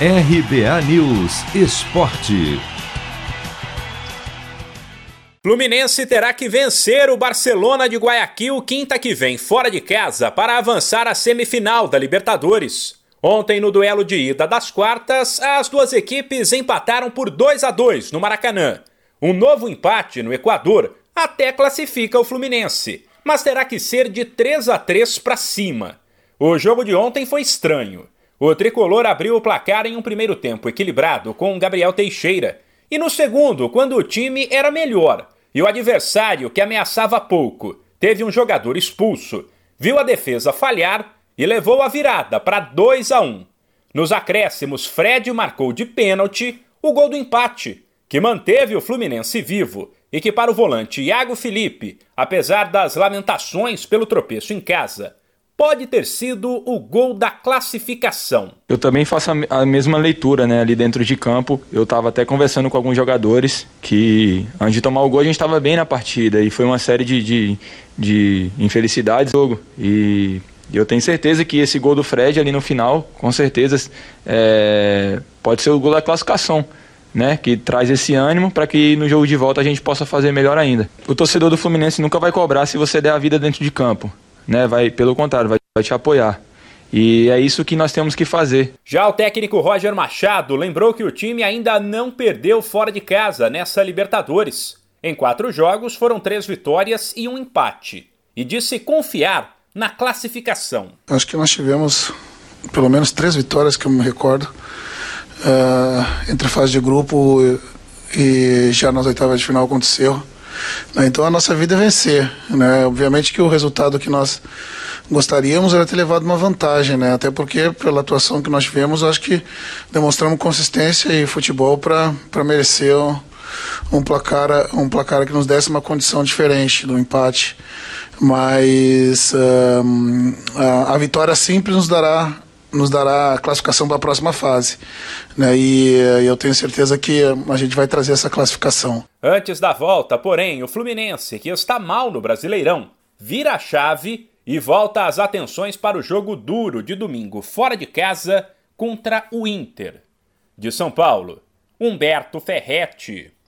RBA News Esporte. Fluminense terá que vencer o Barcelona de Guayaquil quinta que vem, fora de casa, para avançar à semifinal da Libertadores. Ontem, no duelo de ida das quartas, as duas equipes empataram por 2 a 2 no Maracanã. Um novo empate no Equador até classifica o Fluminense, mas terá que ser de 3 a 3 para cima. O jogo de ontem foi estranho. O tricolor abriu o placar em um primeiro tempo equilibrado com Gabriel Teixeira, e no segundo, quando o time era melhor e o adversário, que ameaçava pouco, teve um jogador expulso, viu a defesa falhar e levou a virada para 2 a 1. Nos acréscimos, Fred marcou de pênalti o gol do empate, que manteve o Fluminense vivo e que para o volante Iago Felipe, apesar das lamentações pelo tropeço em casa, pode ter sido o gol da classificação. Eu também faço a mesma leitura, né, ali dentro de campo. Eu estava até conversando com alguns jogadores que antes de tomar o gol a gente estava bem na partida e foi uma série de, de, de infelicidades jogo e eu tenho certeza que esse gol do Fred ali no final, com certeza, é, pode ser o gol da classificação. Né, que traz esse ânimo para que no jogo de volta a gente possa fazer melhor ainda. O torcedor do Fluminense nunca vai cobrar se você der a vida dentro de campo né? Vai, pelo contrário, vai, vai te apoiar. E é isso que nós temos que fazer. Já o técnico Roger Machado lembrou que o time ainda não perdeu fora de casa nessa Libertadores. Em quatro jogos foram três vitórias e um empate. E disse confiar na classificação. Acho que nós tivemos pelo menos três vitórias que eu me recordo uh, entre fase de grupo e já nas oitavas de final aconteceu. Né? Então a nossa vida é vencer. Né? Obviamente que o resultado que nós gostaríamos era ter levado uma vantagem, né? até porque pela atuação que nós tivemos, acho que demonstramos consistência e futebol para merecer um, um, placar, um placar que nos desse uma condição diferente do empate. Mas a, a vitória simples nos dará nos dará a classificação para a próxima fase. Né? E, e eu tenho certeza que a gente vai trazer essa classificação. Antes da volta, porém, o Fluminense, que está mal no Brasileirão, vira a chave e volta as atenções para o jogo duro de domingo fora de casa contra o Inter. De São Paulo, Humberto Ferretti.